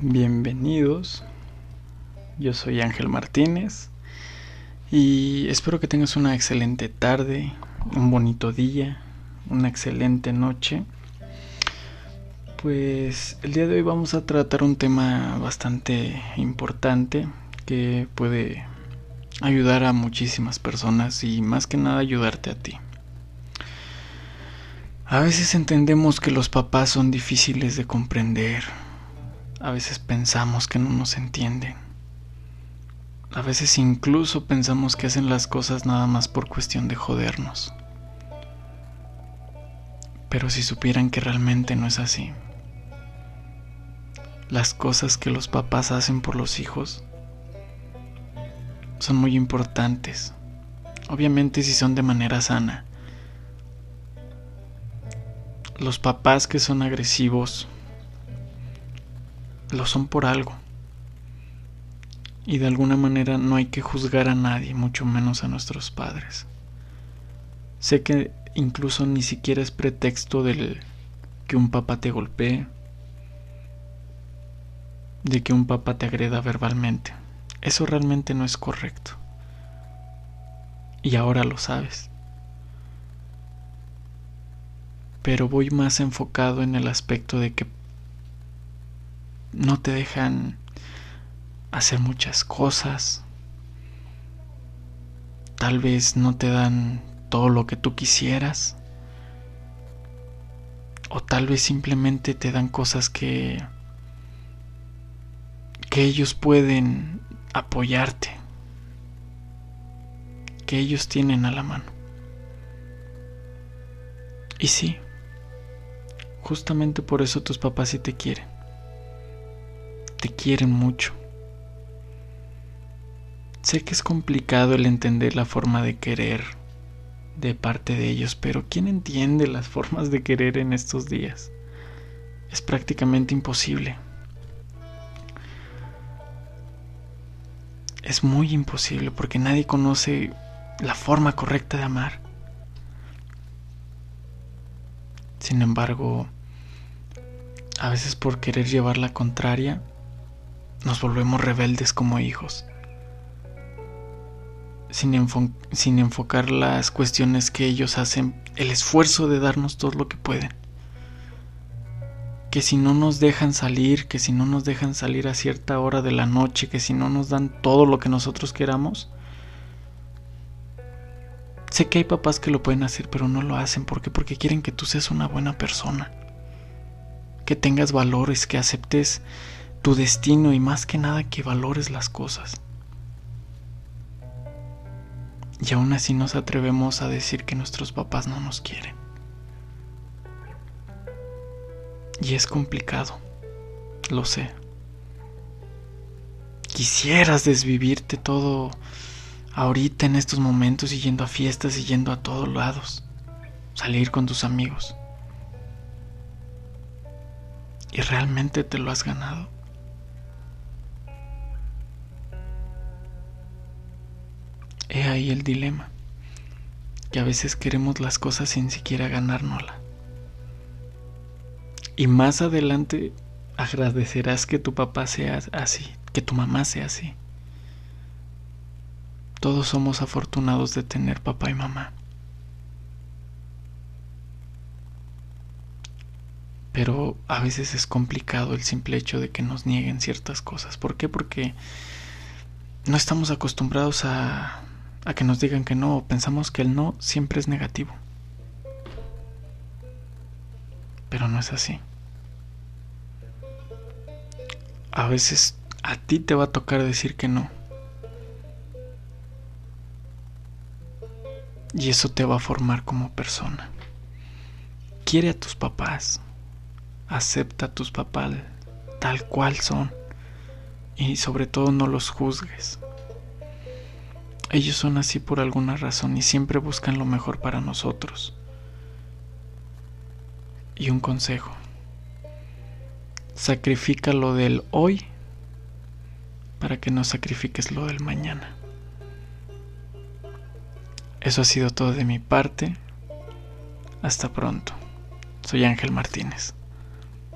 bienvenidos. Yo soy Ángel Martínez y espero que tengas una excelente tarde, un bonito día, una excelente noche. Pues el día de hoy vamos a tratar un tema bastante importante que puede ayudar a muchísimas personas y más que nada ayudarte a ti. A veces entendemos que los papás son difíciles de comprender, a veces pensamos que no nos entienden. A veces incluso pensamos que hacen las cosas nada más por cuestión de jodernos. Pero si supieran que realmente no es así. Las cosas que los papás hacen por los hijos son muy importantes. Obviamente si son de manera sana. Los papás que son agresivos lo son por algo. Y de alguna manera no hay que juzgar a nadie, mucho menos a nuestros padres. Sé que incluso ni siquiera es pretexto del que un papá te golpee, de que un papá te agreda verbalmente. Eso realmente no es correcto. Y ahora lo sabes. Pero voy más enfocado en el aspecto de que no te dejan hacer muchas cosas. Tal vez no te dan todo lo que tú quisieras. O tal vez simplemente te dan cosas que que ellos pueden apoyarte. Que ellos tienen a la mano. Y sí, justamente por eso tus papás sí te quieren te quieren mucho. Sé que es complicado el entender la forma de querer de parte de ellos, pero ¿quién entiende las formas de querer en estos días? Es prácticamente imposible. Es muy imposible porque nadie conoce la forma correcta de amar. Sin embargo, a veces por querer llevar la contraria, nos volvemos rebeldes como hijos, sin, enfocar las cuestiones que ellos hacen, el esfuerzo de darnos todo lo que pueden. Que si no nos dejan salir, que si no nos dejan salir a cierta hora de la noche, que si no nos dan todo lo que nosotros queramos, Sé que hay papás que lo pueden hacer, pero no lo hacen. ¿Por qué? Porque quieren que tú seas una buena persona. Que tengas valores, que aceptes tu destino y más que nada que valores las cosas. Y aún así nos atrevemos a decir que nuestros papás no nos quieren. Y es complicado, lo sé. Quisieras desvivirte todo ahorita en estos momentos y yendo a fiestas y yendo a todos lados. Salir con tus amigos. ¿Y realmente te lo has ganado? He ahí el dilema, que a veces queremos las cosas sin siquiera ganárnosla. Y más adelante agradecerás que tu papá sea así, que tu mamá sea así. Todos somos afortunados de tener papá y mamá. Pero a veces es complicado el simple hecho de que nos nieguen ciertas cosas. ¿Por qué? Porque no estamos acostumbrados a a que nos digan que no, pensamos que el no siempre es negativo. Pero no es así. A veces a ti te va a tocar decir que no. Y eso te va a formar como persona. Quiere a tus papás. Acepta a tus papás tal cual son. Y sobre todo no los juzgues. Ellos son así por alguna razón y siempre buscan lo mejor para nosotros. Y un consejo. Sacrifica lo del hoy para que no sacrifiques lo del mañana. Eso ha sido todo de mi parte. Hasta pronto. Soy Ángel Martínez.